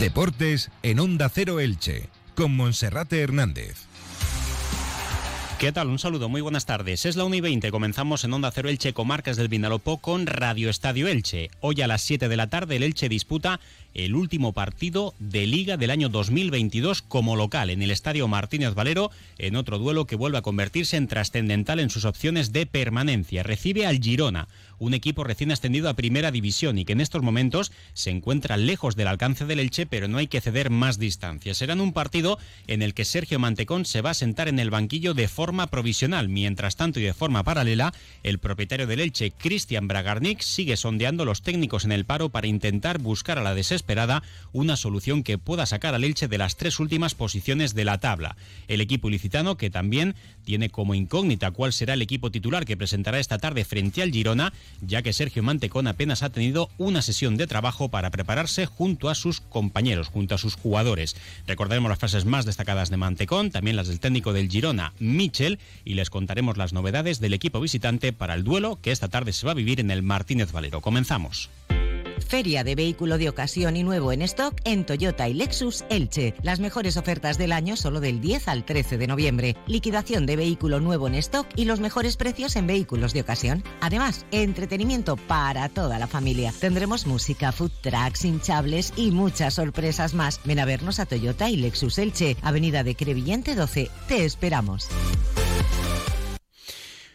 Deportes en Onda Cero Elche, con Monserrate Hernández. ¿Qué tal? Un saludo, muy buenas tardes. Es la 1 y 20, comenzamos en Onda Cero Elche, comarcas del Vinalopó, con Radio Estadio Elche. Hoy a las 7 de la tarde el Elche disputa el último partido de Liga del año 2022 como local en el Estadio Martínez Valero, en otro duelo que vuelve a convertirse en trascendental en sus opciones de permanencia. Recibe al Girona, un equipo recién ascendido a Primera División y que en estos momentos se encuentra lejos del alcance del Elche, pero no hay que ceder más distancia. Será un partido en el que Sergio Mantecón se va a sentar en el banquillo de forma provisional. Mientras tanto y de forma paralela, el propietario del Elche, Cristian Bragarnik, sigue sondeando los técnicos en el paro para intentar buscar a la desesperada una solución que pueda sacar al Elche de las tres últimas posiciones de la tabla. El equipo ilicitano, que también tiene como incógnita cuál será el equipo titular que presentará esta tarde frente al Girona, ya que Sergio Mantecón apenas ha tenido una sesión de trabajo para prepararse junto a sus compañeros, junto a sus jugadores. Recordaremos las frases más destacadas de Mantecón, también las del técnico del Girona, Mitch y les contaremos las novedades del equipo visitante para el duelo que esta tarde se va a vivir en el Martínez Valero. Comenzamos. Feria de vehículo de ocasión y nuevo en stock en Toyota y Lexus Elche. Las mejores ofertas del año solo del 10 al 13 de noviembre. Liquidación de vehículo nuevo en stock y los mejores precios en vehículos de ocasión. Además, entretenimiento para toda la familia. Tendremos música, food trucks, hinchables y muchas sorpresas más. Ven a vernos a Toyota y Lexus Elche, Avenida de Crevillente 12. Te esperamos.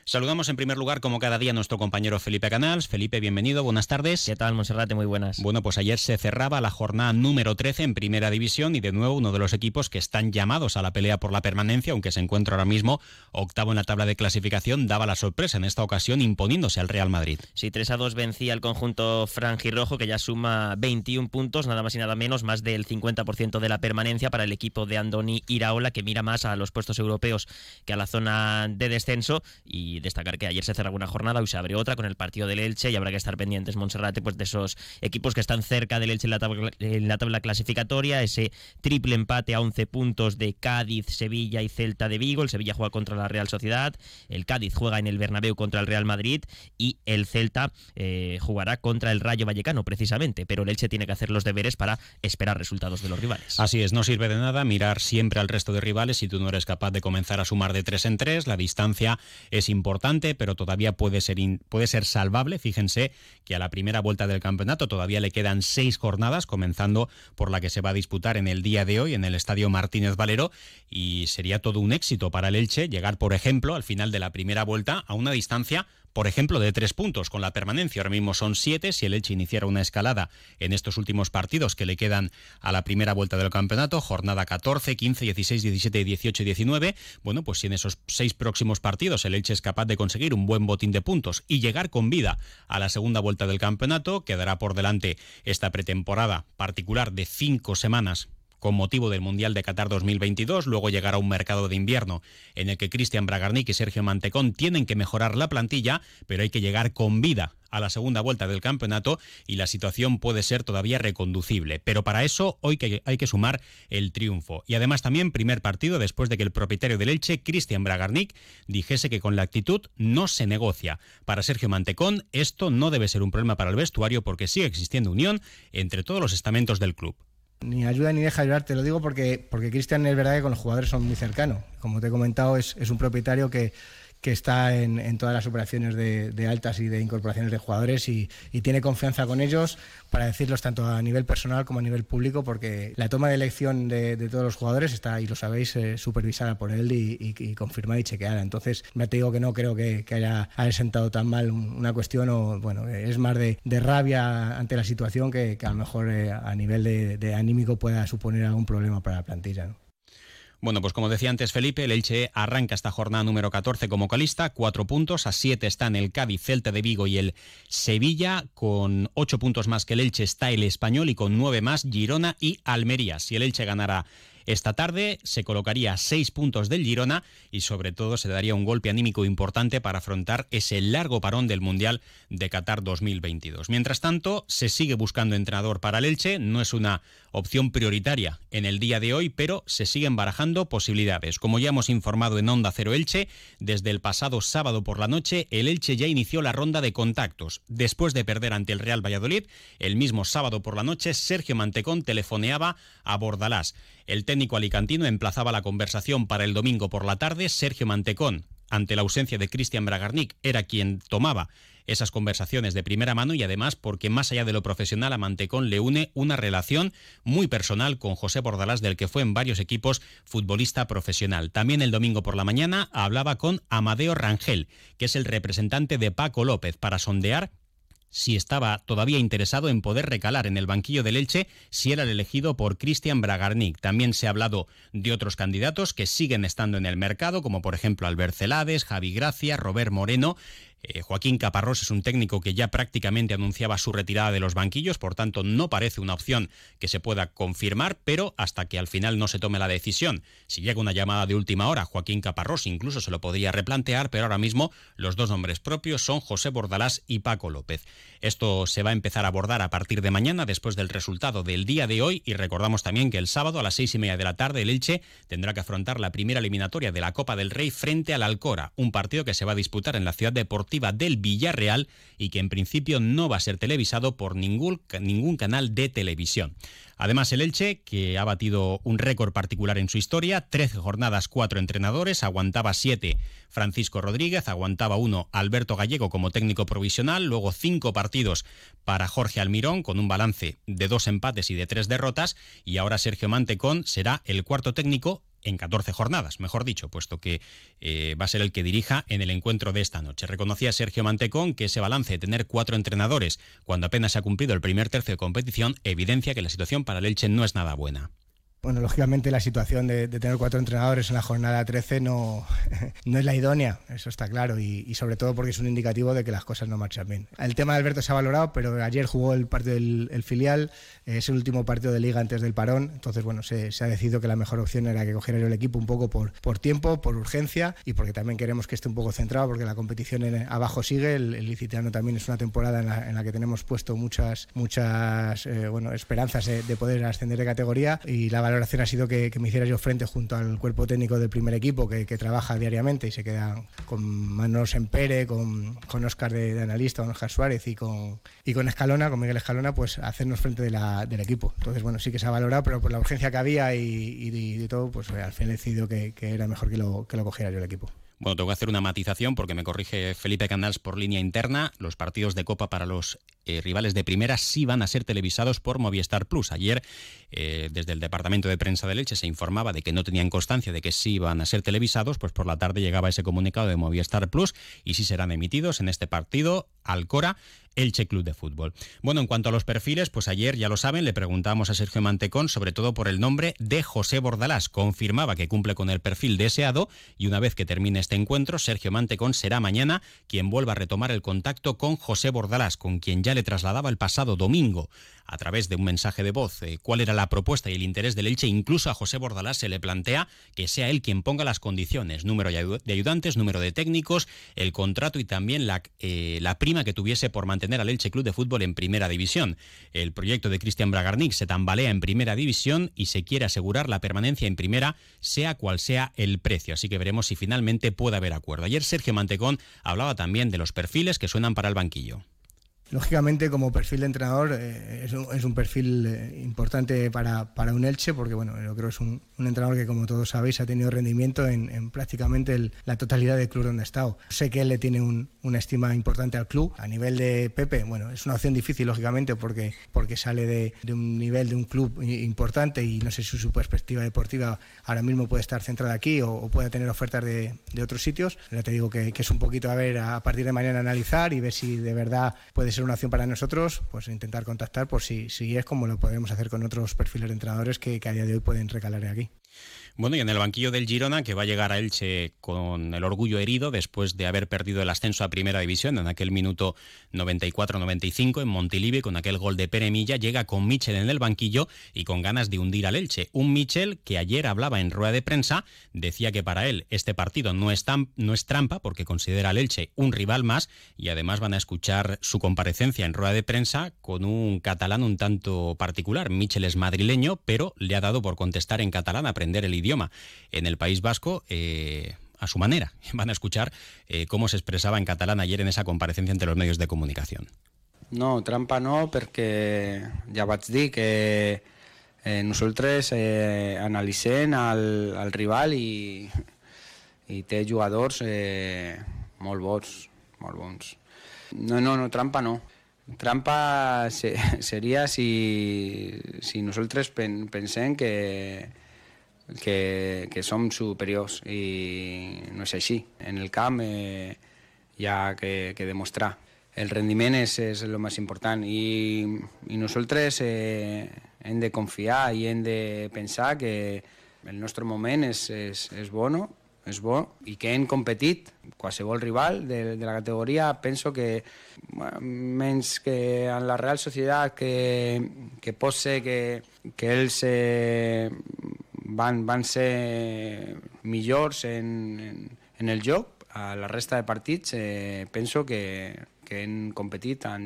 Saludamos en primer lugar, como cada día, a nuestro compañero Felipe Canals. Felipe, bienvenido, buenas tardes. ¿Qué tal, Monserrate? Muy buenas. Bueno, pues ayer se cerraba la jornada número 13 en Primera División y de nuevo uno de los equipos que están llamados a la pelea por la permanencia, aunque se encuentra ahora mismo octavo en la tabla de clasificación, daba la sorpresa en esta ocasión imponiéndose al Real Madrid. Sí, 3 a 2 vencía el conjunto franjirrojo que ya suma 21 puntos, nada más y nada menos, más del 50% de la permanencia para el equipo de Andoni Iraola, que mira más a los puestos europeos que a la zona de descenso y destacar que ayer se cerró una jornada, hoy se abre otra con el partido del Elche y habrá que estar pendientes, Monserrate, pues de esos equipos que están cerca del Elche en la tabla, en la tabla clasificatoria, ese triple empate a 11 puntos de Cádiz, Sevilla y Celta de Vigo, el Sevilla juega contra la Real Sociedad, el Cádiz juega en el Bernabéu contra el Real Madrid y el Celta eh, jugará contra el Rayo Vallecano precisamente, pero el Elche tiene que hacer los deberes para esperar resultados de los rivales. Así es, no sirve de nada mirar siempre al resto de rivales si tú no eres capaz de comenzar a sumar de tres en tres, la distancia es importante, pero todavía puede ser, puede ser salvable. Fíjense que a la primera vuelta del campeonato todavía le quedan seis jornadas, comenzando por la que se va a disputar en el día de hoy en el Estadio Martínez Valero, y sería todo un éxito para el Elche llegar, por ejemplo, al final de la primera vuelta a una distancia por ejemplo, de tres puntos con la permanencia. Ahora mismo son siete. Si el Elche iniciara una escalada en estos últimos partidos que le quedan a la primera vuelta del campeonato, jornada 14, 15, 16, 17, 18 y 19, bueno, pues si en esos seis próximos partidos el Elche es capaz de conseguir un buen botín de puntos y llegar con vida a la segunda vuelta del campeonato, quedará por delante esta pretemporada particular de cinco semanas con motivo del Mundial de Qatar 2022. Luego llegará un mercado de invierno en el que Cristian Bragarnik y Sergio Mantecón tienen que mejorar la plantilla, pero hay que llegar con vida a la segunda vuelta del campeonato y la situación puede ser todavía reconducible. Pero para eso hoy hay que sumar el triunfo. Y además también primer partido después de que el propietario del Elche, Cristian Bragarnik, dijese que con la actitud no se negocia. Para Sergio Mantecón esto no debe ser un problema para el vestuario porque sigue existiendo unión entre todos los estamentos del club ni ayuda ni deja ayudar, te lo digo porque, porque Cristian es verdad que con los jugadores son muy cercanos. Como te he comentado, es, es un propietario que, que está en, todas las operaciones de, altas y de incorporaciones de jugadores y, tiene confianza con ellos para decirlos tanto a nivel personal como a nivel público, porque la toma de elección de, todos los jugadores está, y lo sabéis, eh, supervisada por él y, confirmada y chequeada. Entonces, me te digo que no creo que, haya, sentado tan mal una cuestión, o bueno, es más de, rabia ante la situación que, a lo mejor eh, a nivel de, anímico pueda suponer algún problema para la plantilla. Bueno, pues como decía antes Felipe, el Elche arranca esta jornada número 14 como calista, cuatro puntos, a siete están el Cádiz, Celta de Vigo y el Sevilla, con ocho puntos más que el Elche está el Español y con nueve más Girona y Almería. Si el Elche ganara Esta tarde se colocaría seis puntos del Girona y sobre todo se daría un golpe anímico importante para afrontar ese largo parón del Mundial de Qatar 2022. Mientras tanto, se sigue buscando entrenador para el Elche, no es una opción prioritaria en el día de hoy, pero se siguen barajando posibilidades. Como ya hemos informado en Onda Cero Elche, desde el pasado sábado por la noche, el Elche ya inició la ronda de contactos. Después de perder ante el Real Valladolid, el mismo sábado por la noche, Sergio Mantecón telefoneaba a Bordalás. El técnico alicantino emplazaba la conversación para el domingo por la tarde. Sergio Mantecón, ante la ausencia de Cristian Bragarnik, era quien tomaba esas conversaciones de primera mano y además porque más allá de lo profesional a Mantecón le une una relación muy personal con José Bordalás del que fue en varios equipos futbolista profesional. También el domingo por la mañana hablaba con Amadeo Rangel, que es el representante de Paco López, para sondear si estaba todavía interesado en poder recalar en el banquillo del Elche si era el elegido por Cristian Bragarnik. También se ha hablado de otros candidatos que siguen estando en el mercado, como por ejemplo Albert Celades, Javi Gracia, Robert Moreno. Eh, Joaquín Caparrós es un técnico que ya prácticamente anunciaba su retirada de los banquillos, por tanto no parece una opción que se pueda confirmar, pero hasta que al final no se tome la decisión, si llega una llamada de última hora, Joaquín Caparrós incluso se lo podría replantear, pero ahora mismo los dos nombres propios son José Bordalás y Paco López. Esto se va a empezar a abordar a partir de mañana, después del resultado del día de hoy, y recordamos también que el sábado a las seis y media de la tarde el Elche tendrá que afrontar la primera eliminatoria de la Copa del Rey frente al Alcora, un partido que se va a disputar en la ciudad deportiva del Villarreal y que en principio no va a ser televisado por ningún, ningún canal de televisión. Además, el Elche, que ha batido un récord particular en su historia, 13 jornadas, cuatro entrenadores, aguantaba siete Francisco Rodríguez, aguantaba uno Alberto Gallego como técnico provisional, luego cinco partidos para Jorge Almirón con un balance de dos empates y de tres derrotas, y ahora Sergio Mantecón será el cuarto técnico en 14 jornadas, mejor dicho, puesto que eh, va a ser el que dirija en el encuentro de esta noche. Reconocía Sergio Mantecón que ese balance de tener cuatro entrenadores cuando apenas se ha cumplido el primer tercio de competición evidencia que la situación para el Elche no es nada buena. Bueno, lógicamente la situación de, tener cuatro entrenadores en la jornada 13 no, no es la idónea, eso está claro, y, sobre todo porque es un indicativo de que las cosas no marchan bien. El tema de Alberto se ha valorado, pero ayer jugó el partido del filial, es el último partido de liga antes del parón, entonces bueno, se, ha decidido que la mejor opción era que cogiera el equipo un poco por, por tiempo, por urgencia, y porque también queremos que esté un poco centrado, porque la competición en, abajo sigue, el, el, licitano también es una temporada en la, que tenemos puesto muchas, muchas eh, bueno, esperanzas de, de, poder ascender de categoría, y la valoración ha sido que, me hiciera yo frente junto al cuerpo técnico del primer equipo que, trabaja diariamente y se queda con Manos Empere, con, con Oscar de, analista, con Oscar Suárez y con, y con Escalona, con Miguel Escalona, pues hacernos frente de la, del equipo. Entonces, bueno, sí que se ha valorado, pero por la urgencia que había y, y, todo, pues al fin he decidido que, que era mejor que lo, que lo cogiera yo el equipo. Bueno, tengo que hacer una matización porque me corrige Felipe Canals por línea interna. Los partidos de Copa para los eh, rivales de primera sí van a ser televisados por Movistar Plus. Ayer, eh, desde el Departamento de Prensa de Leche, se informaba de que no tenían constancia de que sí van a ser televisados, pues por la tarde llegaba ese comunicado de Movistar Plus y sí serán emitidos en este partido Alcora Elche Club de Fútbol. Bueno, en cuanto a los perfiles, pues ayer, ya lo saben, le preguntamos a Sergio Mantecón sobre todo por el nombre de José Bordalás. Confirmaba que cumple con el perfil deseado y una vez que termine este encuentro, Sergio Mantecón será mañana quien vuelva a retomar el contacto con José Bordalás, con quien ya le trasladaba el pasado domingo a través de un mensaje de voz eh, cuál era la propuesta y el interés del Elche. Incluso a José Bordalás se le plantea que sea él quien ponga las condiciones, número de ayudantes, número de técnicos, el contrato y también la, eh, la prima que tuviese por mantener al Elche Club de Fútbol en primera división. El proyecto de Cristian Bragarnik se tambalea en primera división y se quiere asegurar la permanencia en primera, sea cual sea el precio. Así que veremos si finalmente puede haber acuerdo. Ayer Sergio Mantecón hablaba también de los perfiles que suenan para el banquillo. Lógicamente, como perfil de entrenador, eh, es, un, perfil eh, importante para, un Elche, porque bueno, yo creo que es un, entrenador que, como todos sabéis, ha tenido rendimiento en, prácticamente la totalidad del club donde ha estado. Sé que él le tiene una estima importante al club. A nivel de Pepe, bueno, es una opción difícil, lógicamente, porque, porque sale de, un nivel de un club importante y no sé si su perspectiva deportiva ahora mismo puede estar centrada aquí o, puede tener ofertas de, otros sitios. Ya te digo que, que, es un poquito a ver, a partir de mañana analizar y ver si de verdad puede ser una opción para nosotros, pues intentar contactar por si, si es como lo podemos hacer con otros perfiles de entrenadores que, que a día de hoy pueden recalar aquí. Bueno, y en el banquillo del Girona, que va a llegar a Elche con el orgullo herido después de haber perdido el ascenso a Primera División en aquel minuto 94-95 en Montilivi con aquel gol de Pere Milla, llega con Michel en el banquillo y con ganas de hundir al Elche. Un Michel que ayer hablaba en rueda de prensa, decía que para él este partido no es, no es trampa porque considera al Elche un rival más y además van a escuchar su comparecencia en rueda de prensa con un catalán un tanto particular. Michel es madrileño, pero le ha dado por contestar en catalán, aprender el idioma idioma. En el País Vasco, eh, a su manera, van a escuchar eh, cómo se expresaba en catalán ayer en esa comparecencia entre los medios de comunicación. No, trampa no, perquè ja vaig dir que eh, nosaltres eh, analitzem el, el rival i, i té jugadors eh, molt bons. No, no, no, trampa no. Trampa se, seria si, si nosaltres pen, pensem que, que, que som superiors i no és així. En el camp eh, hi ha que, que demostrar. El rendiment és, és el més important i, i nosaltres eh, hem de confiar i hem de pensar que el nostre moment és, és, és bueno, és bo i que hem competit qualsevol rival de, de la categoria penso que menys que en la Real Societat que, que pot ser que, que ells eh, van, van ser millors en, en, en el joc, a la resta de partits eh, penso que, que hem competit en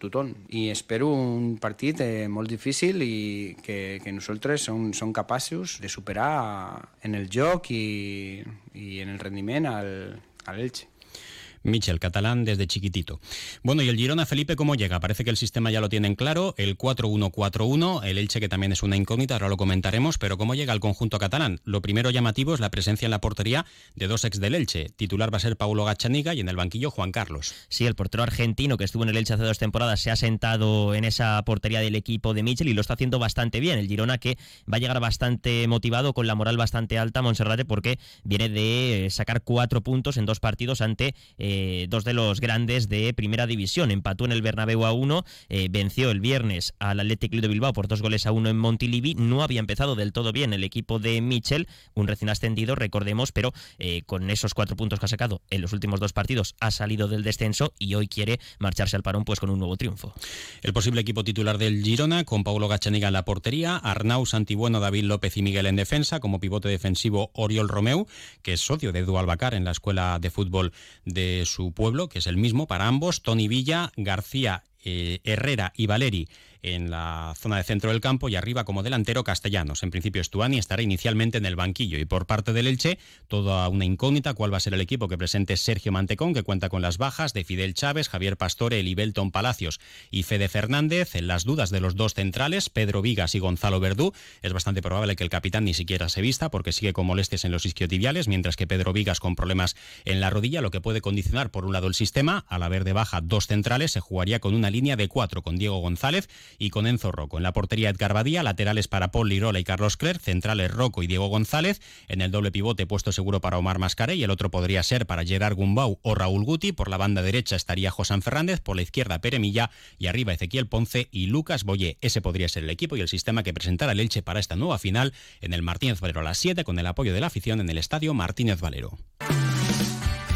tothom i espero un partit eh, molt difícil i que, que nosaltres som, som capaços de superar en el joc i, i en el rendiment al, a l'Elche. Michel, catalán desde chiquitito. Bueno, y el Girona, Felipe, ¿cómo llega? Parece que el sistema ya lo tienen claro, el 4-1-4-1, el Elche que también es una incógnita, ahora lo comentaremos, pero ¿cómo llega el conjunto catalán? Lo primero llamativo es la presencia en la portería de dos ex del Elche. Titular va a ser Paulo Gachaniga y en el banquillo Juan Carlos. Sí, el portero argentino que estuvo en el Elche hace dos temporadas se ha sentado en esa portería del equipo de Michel y lo está haciendo bastante bien. El Girona que va a llegar bastante motivado, con la moral bastante alta, Monserrate, porque viene de sacar cuatro puntos en dos partidos ante... Eh, eh, dos de los grandes de primera división. Empató en el Bernabéu a uno, eh, venció el viernes al Athletic Club de Bilbao por dos goles a uno en Montilivi. No había empezado del todo bien el equipo de Michel, un recién ascendido, recordemos, pero eh, con esos cuatro puntos que ha sacado en los últimos dos partidos ha salido del descenso y hoy quiere marcharse al parón pues con un nuevo triunfo. El posible equipo titular del Girona, con Paulo Gachaniga en la portería, Arnau Santibueno, David López y Miguel en defensa, como pivote defensivo Oriol Romeu, que es socio de Edu Albacar en la escuela de fútbol de su pueblo, que es el mismo para ambos, Tony Villa, García eh, Herrera y Valeri en la zona de centro del campo y arriba como delantero Castellanos. En principio Stuani estará inicialmente en el banquillo y por parte del Elche toda una incógnita cuál va a ser el equipo que presente Sergio Mantecón que cuenta con las bajas de Fidel Chávez, Javier Pastore, Elibelton Palacios y Fede Fernández. En las dudas de los dos centrales, Pedro Vigas y Gonzalo Verdú, es bastante probable que el capitán ni siquiera se vista porque sigue con molestias en los isquiotibiales, mientras que Pedro Vigas con problemas en la rodilla, lo que puede condicionar por un lado el sistema, al haber de baja dos centrales, se jugaría con una línea de cuatro con Diego González y con Enzo Rocco. En la portería Edgar Badía, laterales para Paul Lirola y Carlos Clerc, centrales Rocco y Diego González. En el doble pivote puesto seguro para Omar Mascaré y el otro podría ser para Gerard Gumbau o Raúl Guti. Por la banda derecha estaría José Fernández, por la izquierda Pere Milla y arriba Ezequiel Ponce y Lucas Boyé. Ese podría ser el equipo y el sistema que presentará el Elche para esta nueva final en el Martínez Valero a las 7 con el apoyo de la afición en el estadio Martínez Valero.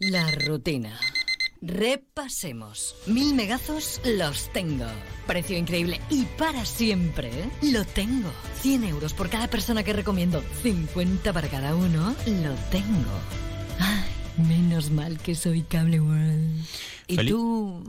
La rutina. Repasemos. Mil megazos los tengo. Precio increíble y para siempre. Lo tengo. 100 euros por cada persona que recomiendo. 50 para cada uno. Lo tengo. Ay, menos mal que soy Cable World. ¿Y tú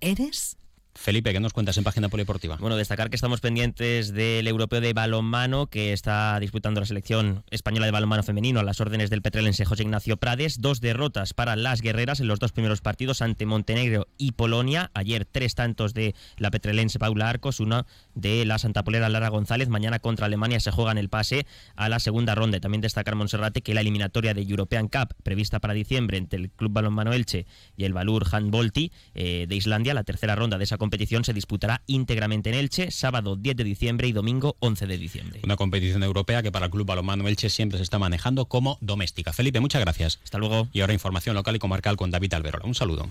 eres? Felipe, ¿qué nos cuentas en página polideportiva? Bueno, destacar que estamos pendientes del europeo de balonmano que está disputando la selección española de balonmano femenino a las órdenes del petrelense José Ignacio Prades. Dos derrotas para las guerreras en los dos primeros partidos ante Montenegro y Polonia. Ayer tres tantos de la petrelense Paula Arcos, una de la santapolera Lara González. Mañana contra Alemania se juega en el pase a la segunda ronda. También destacar Monserrate que la eliminatoria de European Cup prevista para diciembre entre el Club Balonmano Elche y el Valur Handbolti eh, de Islandia, la tercera ronda de esa competición se disputará íntegramente en Elche, sábado 10 de diciembre y domingo 11 de diciembre. Una competición europea que para el Club Balonmano Elche siempre se está manejando como doméstica. Felipe, muchas gracias. Hasta luego. Y ahora información local y comarcal con David Alberola. Un saludo.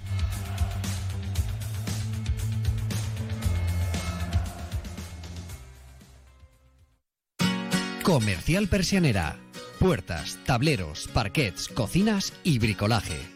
Comercial Persianera. Puertas, tableros, parquets, cocinas y bricolaje